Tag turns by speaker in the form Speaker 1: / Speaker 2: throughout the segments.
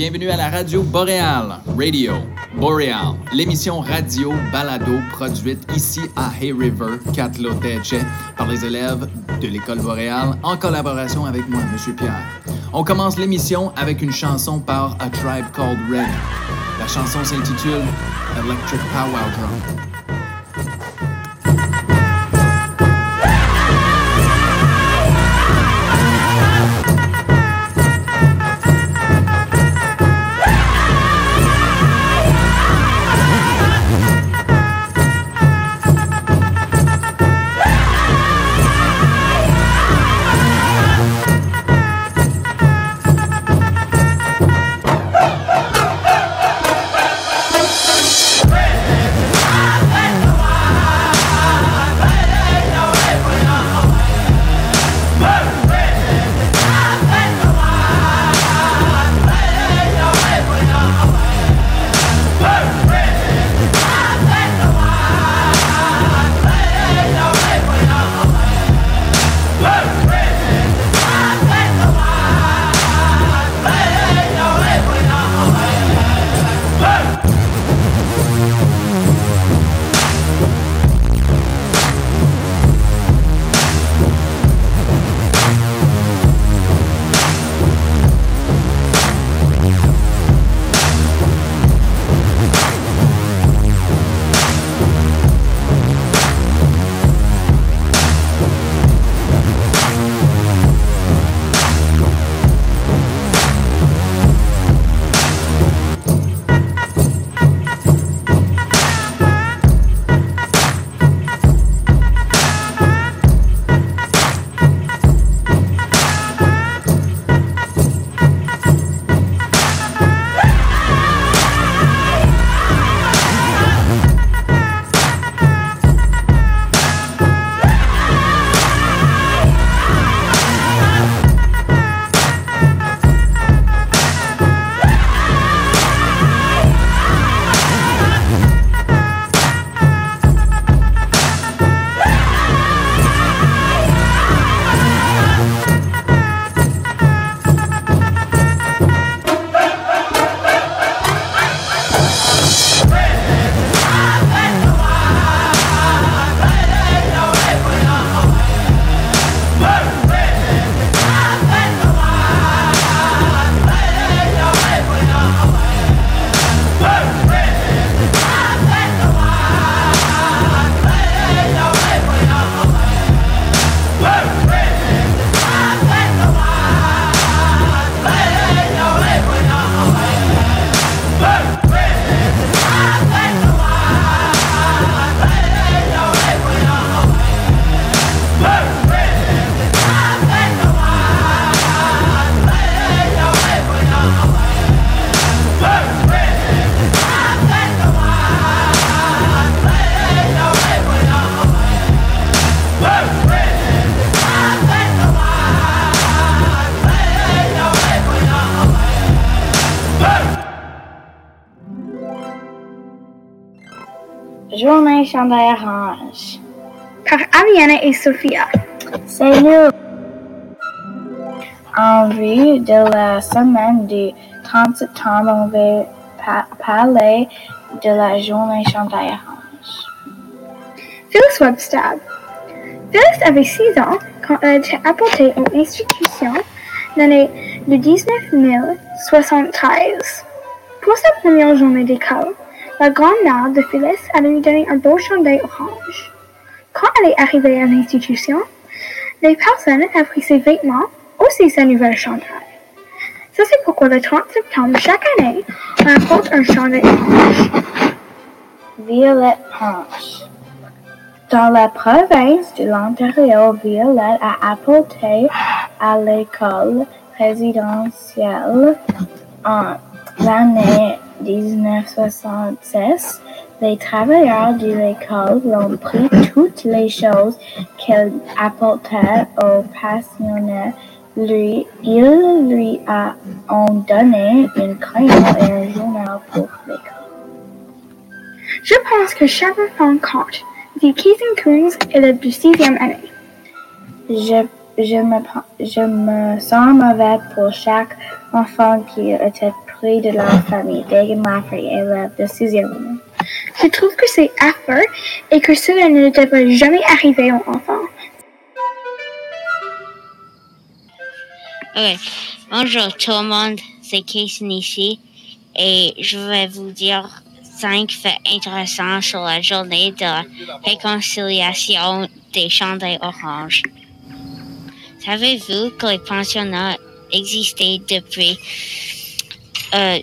Speaker 1: Bienvenue à la radio Boréal, Radio Boreal, l'émission radio balado produite ici à Hay River, Catloteche, par les élèves de l'école Boréal en collaboration avec moi, Monsieur Pierre. On commence l'émission avec une chanson par A Tribe Called Red. La chanson s'intitule Electric Powwow Drum.
Speaker 2: Orange.
Speaker 3: Par Aliana et Sophia.
Speaker 2: C'est nous. En vue de la semaine du 30 septembre, on va pa- parler de la journée chandail orange.
Speaker 3: Phyllis Webster. Phyllis avait 6 ans quand elle a été apportée aux institutions l'année de 1973. Pour sa première journée d'école, la grand-mère de Phyllis allait lui donner un beau chandail orange. Quand elle est arrivée à l'institution, les personnes avaient pris ses vêtements, aussi sa nouvelle chandail. Ça c'est pourquoi le 30 septembre chaque année, on apporte un chandail orange.
Speaker 2: Violette Punch. Dans la province de l'Ontario, Violette a apporté à l'école résidentielle en l'année 1976. Les travailleurs de l'école ont pris toutes les choses qu'elle apportait aux pensionnaires. Lui, il lui a ont donné un crayon et un journal pour l'école.
Speaker 3: Je pense que chaque enfant compte. Dit Keith Coons, élève de sixième année.
Speaker 2: Je, je, me, je me sens mauvais pour chaque enfant qui était
Speaker 4: de leur famille. Dagan Lafferty, élève de sixième année.
Speaker 3: Je trouve que c'est affreux et que cela ne devrait jamais arriver aux enfants.
Speaker 5: Ok. Bonjour tout le monde, c'est Casey ici et je vais vous dire cinq faits intéressants sur la journée de réconciliation des chandails oranges. Savez-vous que les pensionnats existaient depuis euh,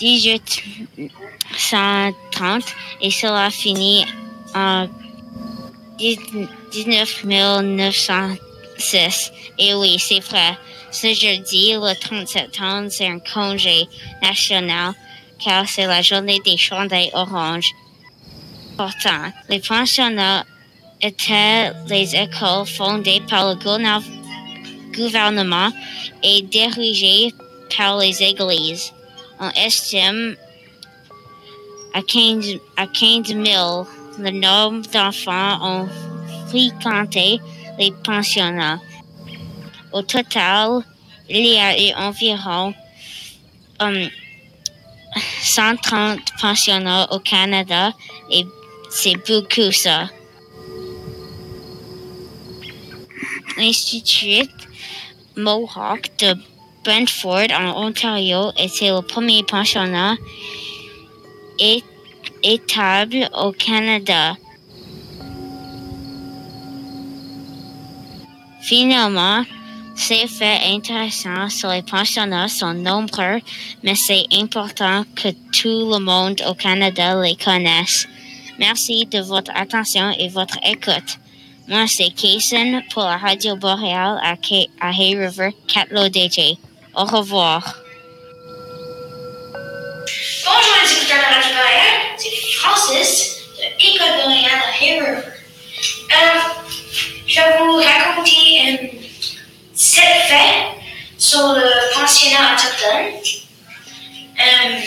Speaker 5: 1830 et cela finit en 19 1906? Et oui, c'est vrai. Ce jeudi, le 30 septembre, c'est un congé national car c'est la journée des chandails oranges. Pourtant, les pensionnats étaient les écoles fondées par le gouvernement et dirigées par les églises. On estime à 15, à 15 000 le nombre d'enfants ont fréquenté les pensionnats. Au total, il y a eu environ um, 130 pensionnats au Canada et c'est beaucoup ça. L'Institut Mohawk de Brentford en Ontario était le premier pensionnat établi au Canada. Finalement, ces faits intéressants sur les pensionnats sont nombreux, mais c'est important que tout le monde au Canada les connaisse. Merci de votre attention et votre écoute. Moi, c'est Kaysen pour la Radio Boréale à, à Hay River, Catlo DJ. Au revoir.
Speaker 6: Bonjour les de la Radio Boréale, c'est Francis de École à Hay River. Euh, je vais vous raconter une sept faits sur le pensionnat autochtone. Euh,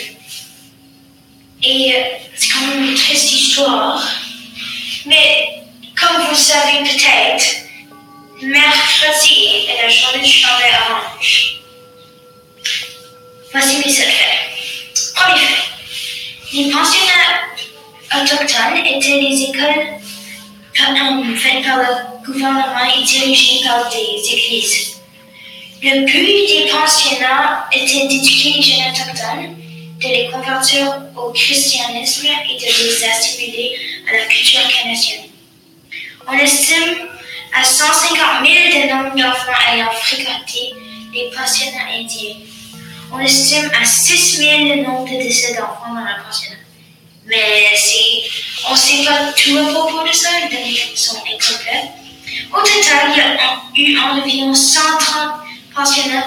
Speaker 6: et c'est quand même une triste histoire. Mais comme vous savez peut-être, mercredi est la journée du chandail orange. Voici mes sept faits. Premier fait. Les pensionnats autochtones étaient des écoles faites par le gouvernement et dirigées par des églises. Le but des pensionnats était d'éduquer les jeunes autochtones, de les convertir au christianisme et de les assimiler à la culture canadienne. On estime à 150 000 le nombre d'enfants ayant fréquenté les pensionnats indiens. On estime à 6 000 le nombre de décès d'enfants dans la pensionnat. Mais on ne sait pas tout à propos de ça, les données sont incomplètes. Au total, il y a eu environ 130 pensionnats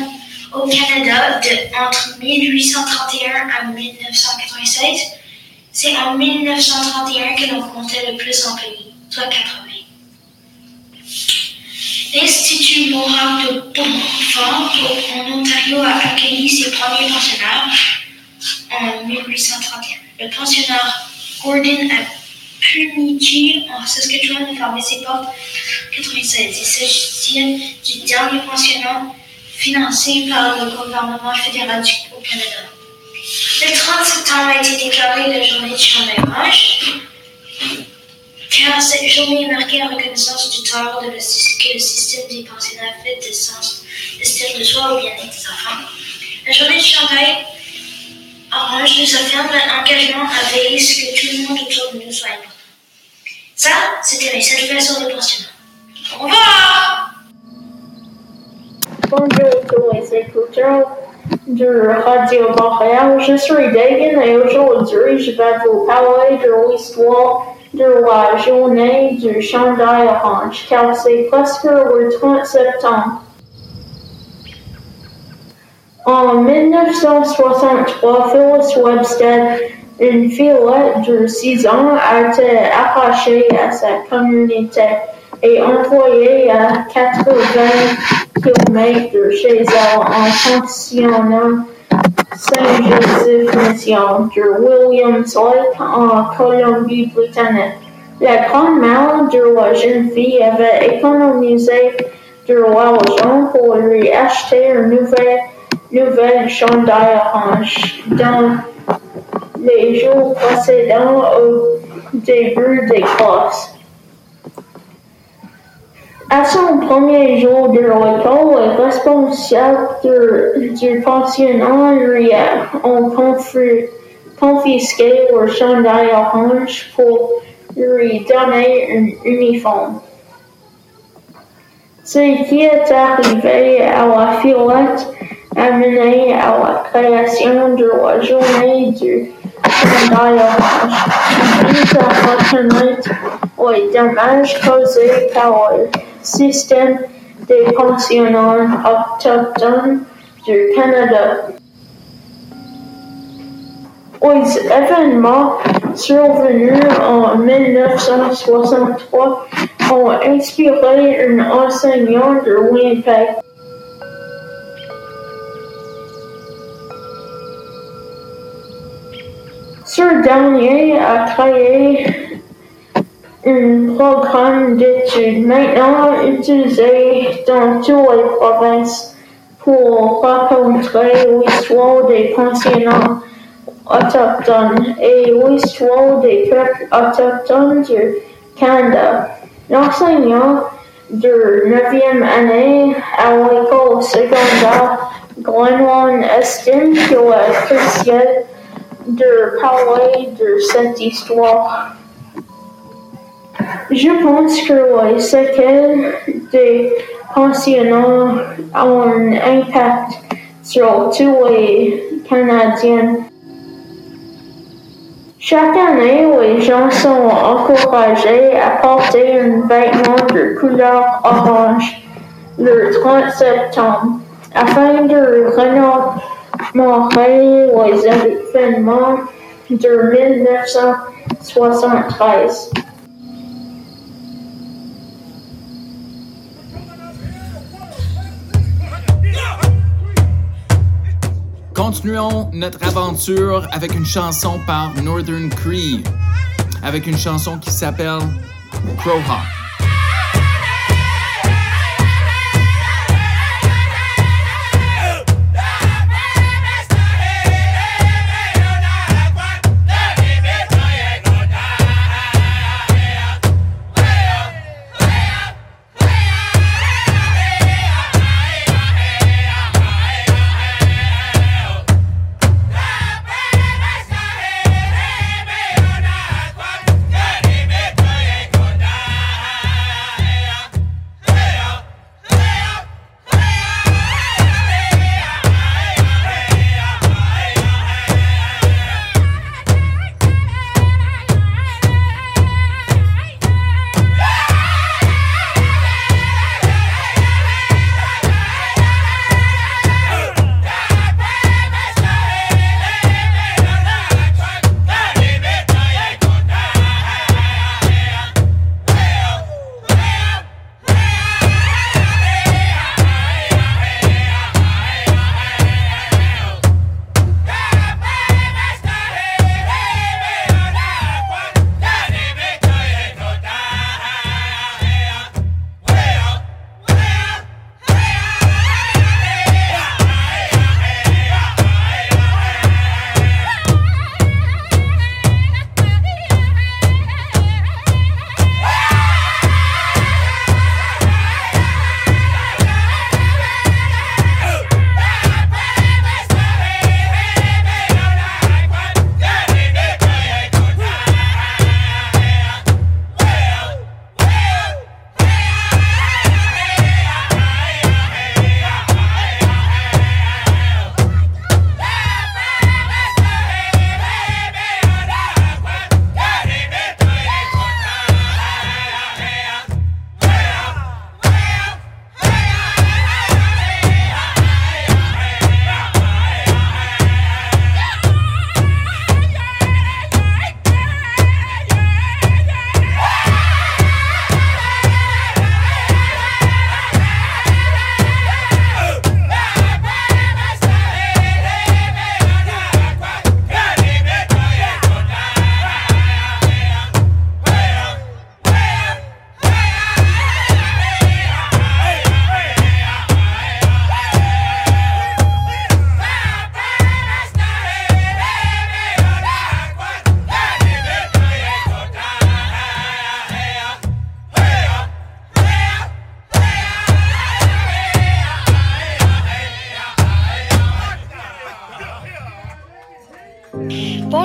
Speaker 6: au Canada entre 1831 à 1996. C'est en 1931 que l'on comptait le plus en pays, soit 80. L'Institut Mohawk d'enfants en Ontario a accueilli ses premiers pensionnaires en 1831. Le pensionnat Gordon à Puniji en Saskatchewan a fermé ses portes en 1996. Il s'agit du dernier pensionnat financé par le gouvernement fédéral du Canada. Le 30 septembre a été déclaré la journée du chandail car cette journée marquée en reconnaissance du tort de le, que le système des pensionnats fait de sens, style de soi au bien-être des enfants. La journée du chandail orange nous affirme un engagement à veiller ce que tout le monde autour de nous soit important. Ça, c'était mes 7 faits sur le pensionnat. Au revoir!
Speaker 4: Bonjour tous les écouteurs de Radio Montréal. Je suis Dagan et aujourd'hui je vais vous parler de l'histoire de la journée du chandail orange car c'est presque le 30 septembre. En 1963, Phyllis Webster, une fillette de 6 ans, a été arrachée à sa communauté et envoyée à 80 km de chez elle en pensionnat Saint-Joseph Mission de Williams Lake en Colombie-Britannique. La grand-mère de la jeune fille avait économisé de l'argent pour lui acheter un nouvel nouvelle chandail orange dans les jours précédents au début des classes. À son premier jour de l'école, les responsables du pensionnat lui ont confisqué leur chandail orange pour lui donner un uniforme. Ce qui est arrivé à la Fillette a mené à la création de la journée du chandail orange. Il à reconnaître les dommages causés par le système des pensionnats autochtones du Canada. Les événements survenus en 1963 ont inspiré un enseignant de Winnipeg. Ce dernier a créé un programme d'études maintenant utilisé dans toutes les provinces pour raconter l'histoire des pensionnats autochtones et l'histoire des peuples autochtones du Canada. L'enseignant de 9e année à l'école secondaire Glenwan estime qu'il est crucial de parler de cette histoire. Je pense que les séquelles des pensionnats ont un impact sur tous les Canadiens. Chaque année, les gens sont encouragés à porter un vêtement de couleur orange le 30 septembre afin de remémorer les événements de 1973.
Speaker 1: Continuons notre aventure avec une chanson par Northern Cree, avec une chanson qui s'appelle Crowhawk.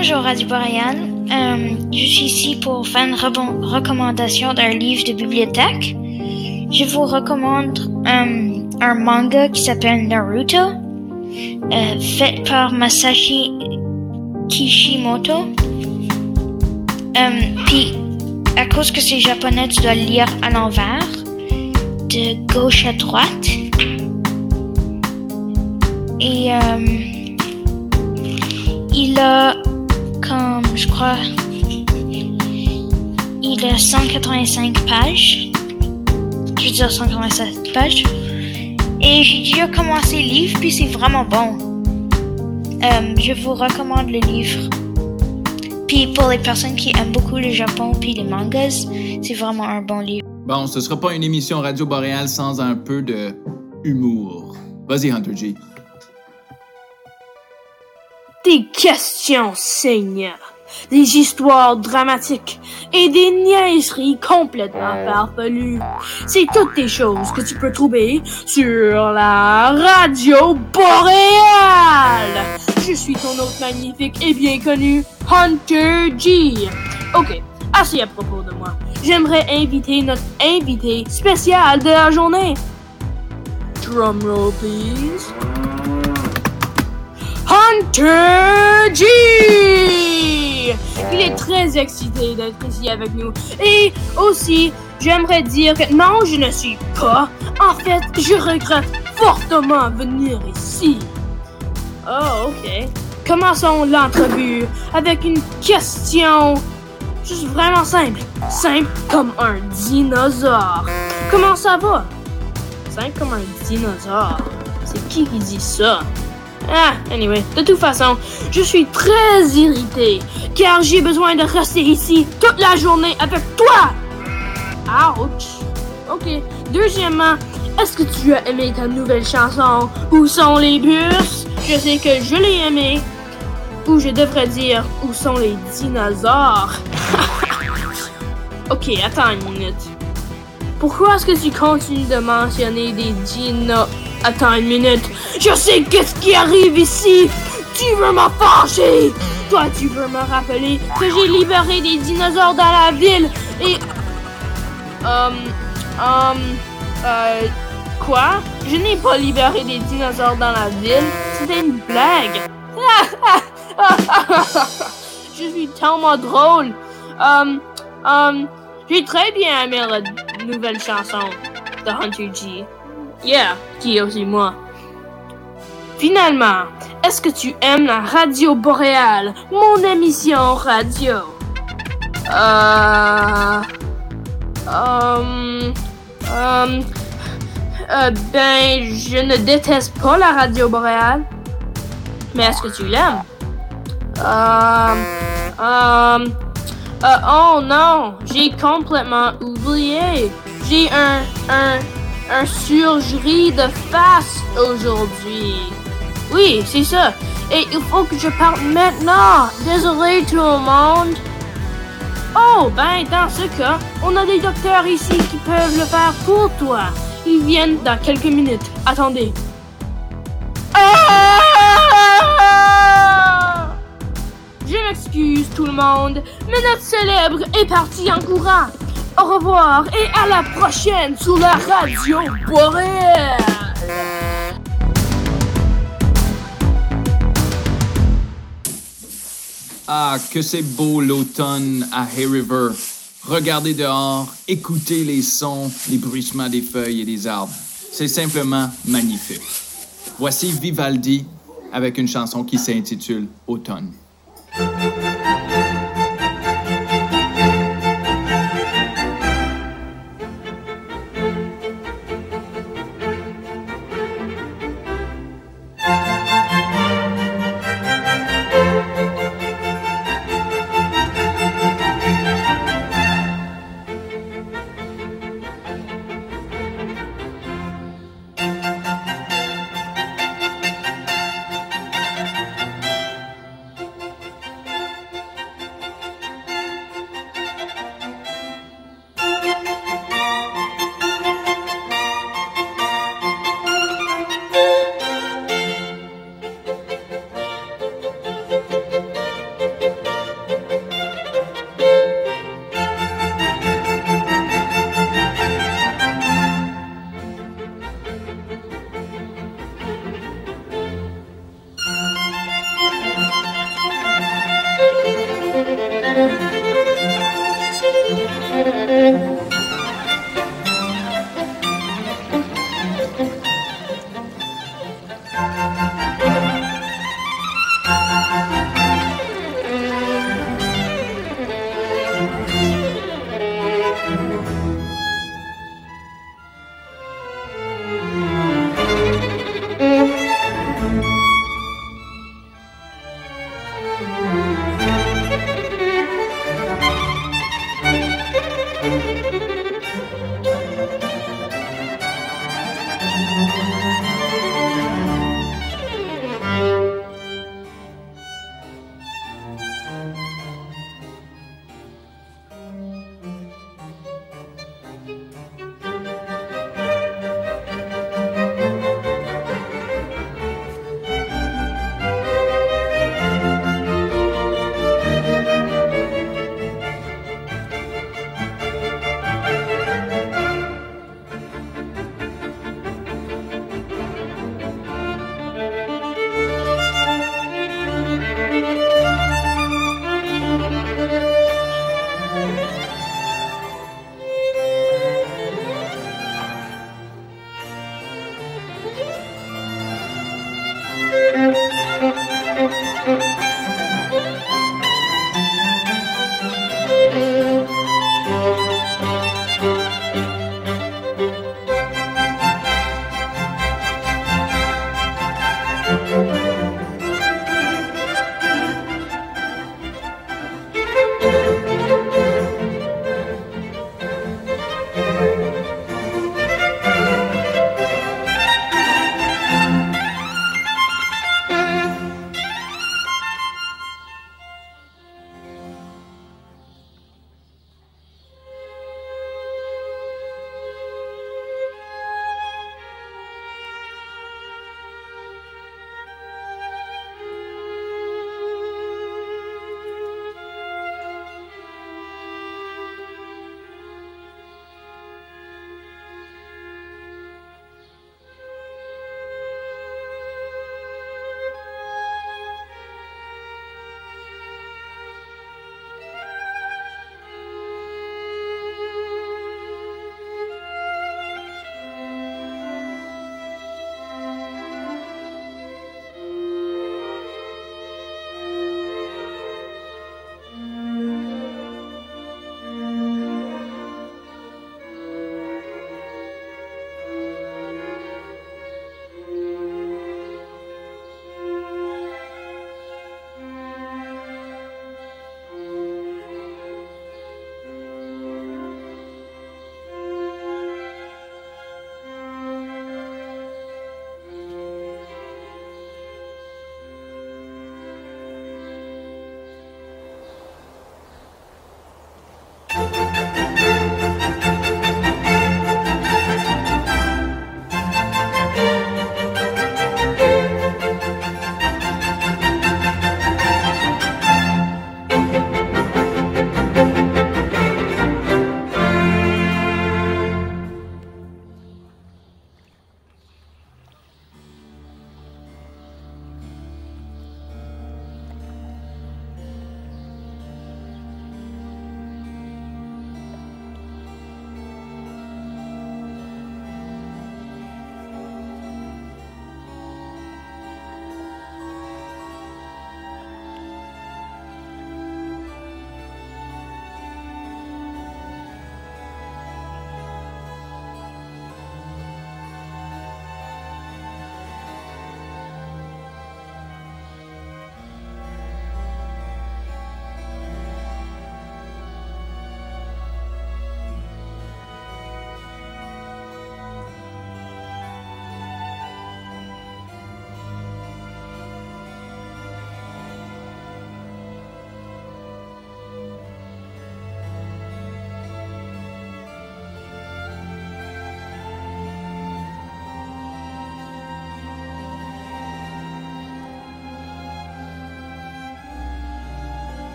Speaker 6: Bonjour Radio. Euh, je suis ici pour faire une recommandation d'un livre de bibliothèque. Je vous recommande euh, un manga qui s'appelle Naruto, euh, fait par Masashi Kishimoto. Puis, à cause que c'est japonais, tu dois le lire à l'envers, de gauche à droite. Et il a je crois, il a 185 pages. Je veux dire 187 pages. Et j'ai déjà commencé le livre, puis c'est vraiment bon. Euh, je vous recommande le livre. Puis pour les personnes qui aiment beaucoup le Japon puis les mangas, c'est vraiment un bon livre.
Speaker 1: Bon, ce sera pas une émission Radio Boréal sans un peu de humour. Vas-y, Hunter G.
Speaker 7: Des questions seigneurs, des histoires dramatiques et des niaiseries complètement farfelues. C'est toutes des choses que tu peux trouver sur la radio boréale. Je suis ton hôte magnifique et bien connu, Hunter G. Ok, assez à propos de moi. J'aimerais inviter notre invité spécial de la journée. Drumroll, please. Hunter G! Il est très excité d'être ici avec nous. Et aussi, j'aimerais dire que non, je ne suis pas. En fait, je regrette fortement venir ici. Oh, ok. Commençons l'entrevue avec une question juste vraiment simple. Simple comme un dinosaure. Comment ça va? Simple comme un dinosaure. C'est qui qui dit ça? Ah, anyway, de toute façon, je suis très irrité, car j'ai besoin de rester ici toute la journée avec toi. Ouch. Ok. Deuxièmement, est-ce que tu as aimé ta nouvelle chanson? Où sont les bus? Je sais que je l'ai aimé. Ou je devrais dire Où sont les dinosaures? Ok, attends une minute. Pourquoi est-ce que tu continues de mentionner des dinos? Attends une minute. Je sais qu'est-ce qui arrive ici. Tu veux me fâcher. Toi, tu veux me rappeler que j'ai libéré des dinosaures dans la ville et... Um... Um... Euh... Quoi? Je n'ai pas libéré des dinosaures dans la ville. C'était une blague. Je suis tellement drôle. Um... Um... J'ai très bien aimé la nouvelle chanson de Hunter G. Yeah, qui est aussi moi. Finalement, est-ce que tu aimes la radio boréale, mon émission radio? Euh... Um, um, euh, ben, je ne déteste pas la radio boréale. Mais est-ce que tu l'aimes? Euh, euh, euh, oh non, j'ai complètement oublié. J'ai un, un, un surgerie de face aujourd'hui. Oui, c'est ça. Et il faut que je parte maintenant. Désolé tout le monde. Oh, ben dans ce cas, on a des docteurs ici qui peuvent le faire pour toi. Ils viennent dans quelques minutes. Attendez. Ah! Je m'excuse tout le monde, mais notre célèbre est parti en courant. Au revoir et à la prochaine sur la radio boréale.
Speaker 1: Ah, que c'est beau l'automne à Hay River. Regardez dehors, écoutez les sons, les bruissements des feuilles et des arbres. C'est simplement magnifique. Voici Vivaldi avec une chanson qui s'intitule Automne.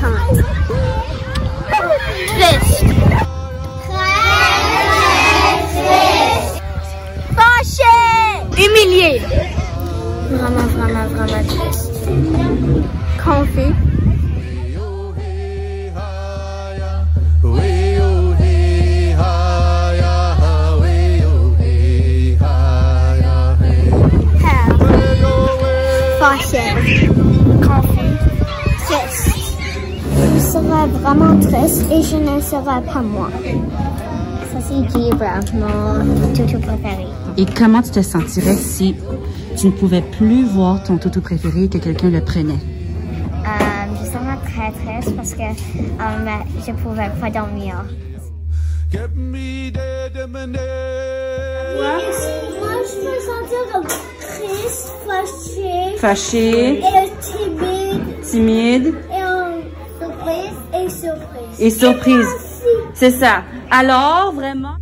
Speaker 8: Triste. Fâché.
Speaker 3: Humilié.
Speaker 8: Vraiment, vraiment, vraiment triste. Confus. Fâché. Serai vraiment triste et je ne serai pas moi. Ça c'est Gibra, mon toutou préféré.
Speaker 9: Et comment tu te sentirais si tu ne pouvais plus voir ton toutou préféré et que quelqu'un le prenait?
Speaker 8: Euh, je serais très triste parce que euh, je pouvais pas dormir. Moi, je me sentais triste, fâchée
Speaker 9: Fâché,
Speaker 8: et timide
Speaker 9: timide
Speaker 8: et surprise.
Speaker 9: C'est ça. Alors, vraiment?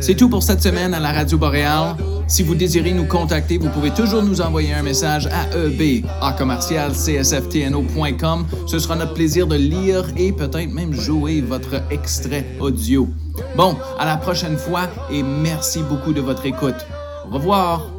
Speaker 1: C'est tout pour cette semaine à la Radio Boréale. Si vous désirez nous contacter, vous pouvez toujours nous envoyer un message à eb à commercial csftno.com. Ce sera notre plaisir de lire et peut-être même jouer votre extrait audio. Bon, à la prochaine fois et merci beaucoup de votre écoute. Au revoir.